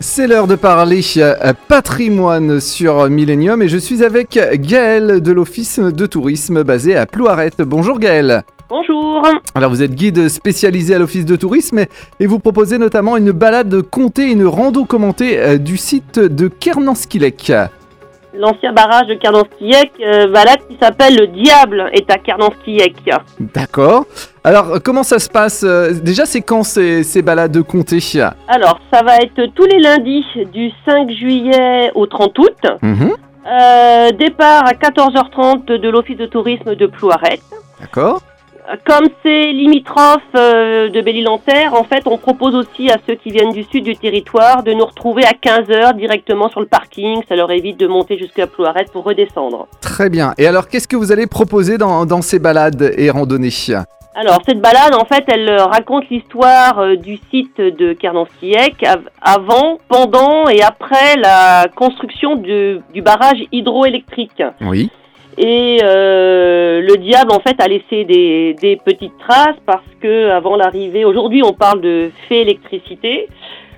C'est l'heure de parler euh, patrimoine sur Millennium et je suis avec Gaël de l'Office de tourisme basé à Plouaret. Bonjour Gaël. Bonjour. Alors vous êtes guide spécialisé à l'Office de tourisme et- et vous proposez notamment une balade comptée, une rando commentée euh, du site de Kernanskilek. L'ancien barrage de Kernanskiek, euh, balade qui s'appelle Le Diable est à Kernanskiek. D'accord. Alors comment ça se passe euh, Déjà c'est quand ces, ces balades comptées? Alors, ça va être tous les lundis du 5 juillet au 30 août. Mhm. Euh, départ à 14h30 de l'Office de tourisme de Plouaret. D'accord. Comme c'est limitrophe euh, de Belle-Île-en-Terre, en fait, on propose aussi à ceux qui viennent du sud du territoire de nous retrouver à 15h directement sur le parking. Ça leur évite de monter jusqu'à Plouaret pour redescendre. Très bien. Et alors qu'est-ce que vous allez proposer dans, dans ces balades et randonnées? Alors, cette balade, en fait, elle euh, raconte l'histoire euh, du site de Kernanskiek av- avant, pendant et après la construction du, du barrage hydroélectrique. Oui. Et euh, le diable, en fait, a laissé des, des petites traces parce que avant l'arrivée, aujourd'hui, on parle de fée électricité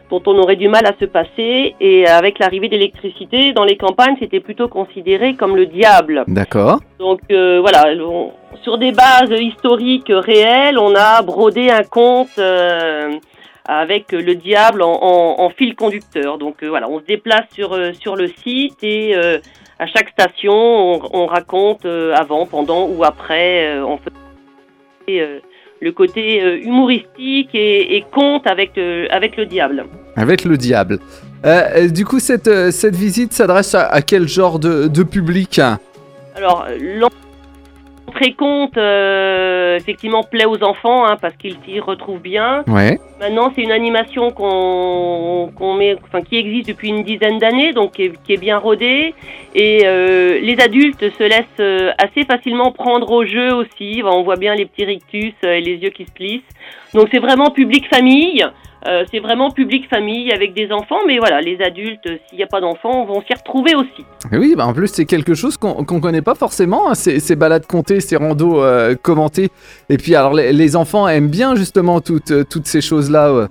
dont on aurait du mal à se passer. Et avec l'arrivée d'électricité, dans les campagnes, c'était plutôt considéré comme le diable. D'accord. Donc euh, voilà, on- sur des bases historiques réelles, on a brodé un conte euh, avec le diable en, en- en fil conducteur. Donc euh, voilà, on se déplace sur, euh, sur le site et euh, à chaque station, on, on raconte avant, pendant ou après. on fait le côté humoristique et, et conte avec, avec le diable. Avec le diable. Du coup, cette, cette visite s'adresse à, à quel genre de, de public? Alors, l'entrée compte, euh, effectivement, plaît aux enfants, hein, parce qu'ils s'y retrouvent bien. Ouais. Maintenant, c'est une animation qu'on met, enfin, qui existe depuis une dizaine d'années, donc qui est, bien rodée. Et euh, les adultes se laissent euh, assez facilement prendre au jeu aussi. On voit bien les petits rictus euh, et les yeux qui se plissent. Donc, c'est vraiment public famille. C'est vraiment public famille avec des enfants, mais voilà, les adultes, s'il n'y a pas d'enfants, vont s'y retrouver aussi. Oui, bah en plus, c'est quelque chose qu'on qu'on connaît pas forcément, hein, ces, balades comptées, ces randos euh, commentés. Et puis, alors, les, les enfants aiment bien justement toutes, toutes ces choses-là. ouais.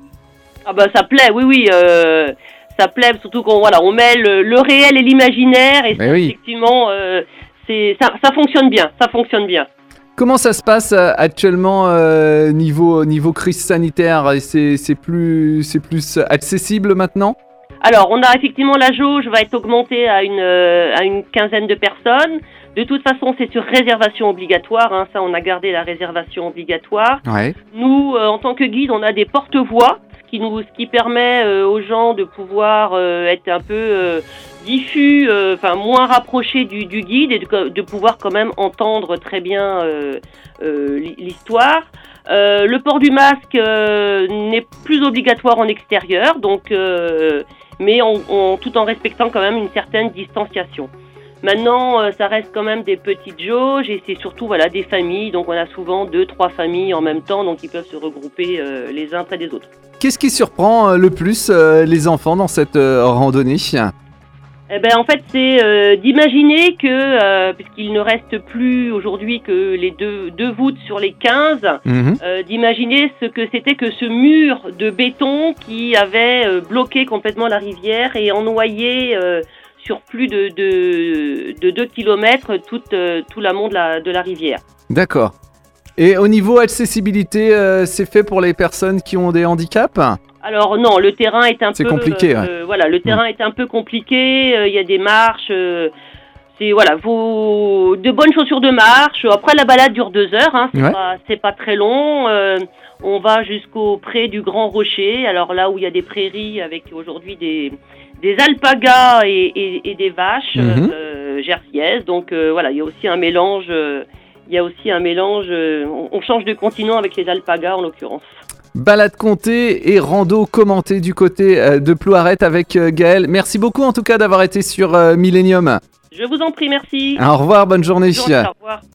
Ah bah ça plaît, oui oui, euh, ça plaît surtout qu'on voilà, on met le, le réel et l'imaginaire et Mais ça, oui. effectivement euh, c'est ça, ça fonctionne bien, ça fonctionne bien. Comment ça se passe euh, actuellement euh, niveau, niveau crise sanitaire? C'est c'est plus, c'est plus accessible maintenant? Alors on a effectivement la jauge va être augmentée à une à une quinzaine de personnes. De toute façon c'est sur réservation obligatoire, hein, ça on a gardé la réservation obligatoire. Ouais. Nous euh, en tant que guide on a des porte-voix, ce qui nous ce qui permet euh, aux gens de pouvoir euh, être un peu euh, diffus, euh, enfin moins rapprochés du, du guide et de, de pouvoir quand même entendre très bien euh, l'hi- l'histoire. Euh, le port du masque euh, n'est plus obligatoire en extérieur, donc, euh, mais tout en respectant quand même une certaine distanciation. Maintenant, euh, ça reste quand même des petites jauges et c'est surtout voilà des familles. Donc, on a souvent deux, trois familles en même temps, donc ils peuvent se regrouper euh, les uns près des autres. Qu'est-ce qui surprend euh, le plus les enfants dans cette randonnée? Eh ben, en fait, c'est euh, d'imaginer que, euh, puisqu'il ne reste plus aujourd'hui que les deux, deux voûtes sur les 15, Mhm. euh, d'imaginer ce que c'était que ce mur de béton qui avait bloqué complètement la rivière et ennoyé sur plus de, de, de 2 km tout, euh, tout l'amont de la, de la rivière. D'accord. Et au niveau accessibilité, euh, c'est fait pour les personnes qui ont des handicaps Alors non, le terrain est un C'est peu compliqué, euh, voilà, le terrain est un peu compliqué. euh, Il y a des marches. C'est voilà, faut de bonnes chaussures de marche. Après la balade dure deux heures, hein, c'est Ouais. pas très long. euh, on va jusqu'au pré du Grand Rocher. Alors là où il y a des prairies avec aujourd'hui des des alpagas et, et- et des vaches euh, jersiaises. Donc euh, voilà, il y a aussi un mélange. il y a aussi un mélange. on, on change de continent avec les alpagas en l'occurrence. Balade comptée et rando commentée du côté de Plouaret avec Gaël. Merci beaucoup en tout cas d'avoir été sur Millennium. Je vous en prie, merci. Au revoir, bonne journée. Bonne journée, au revoir.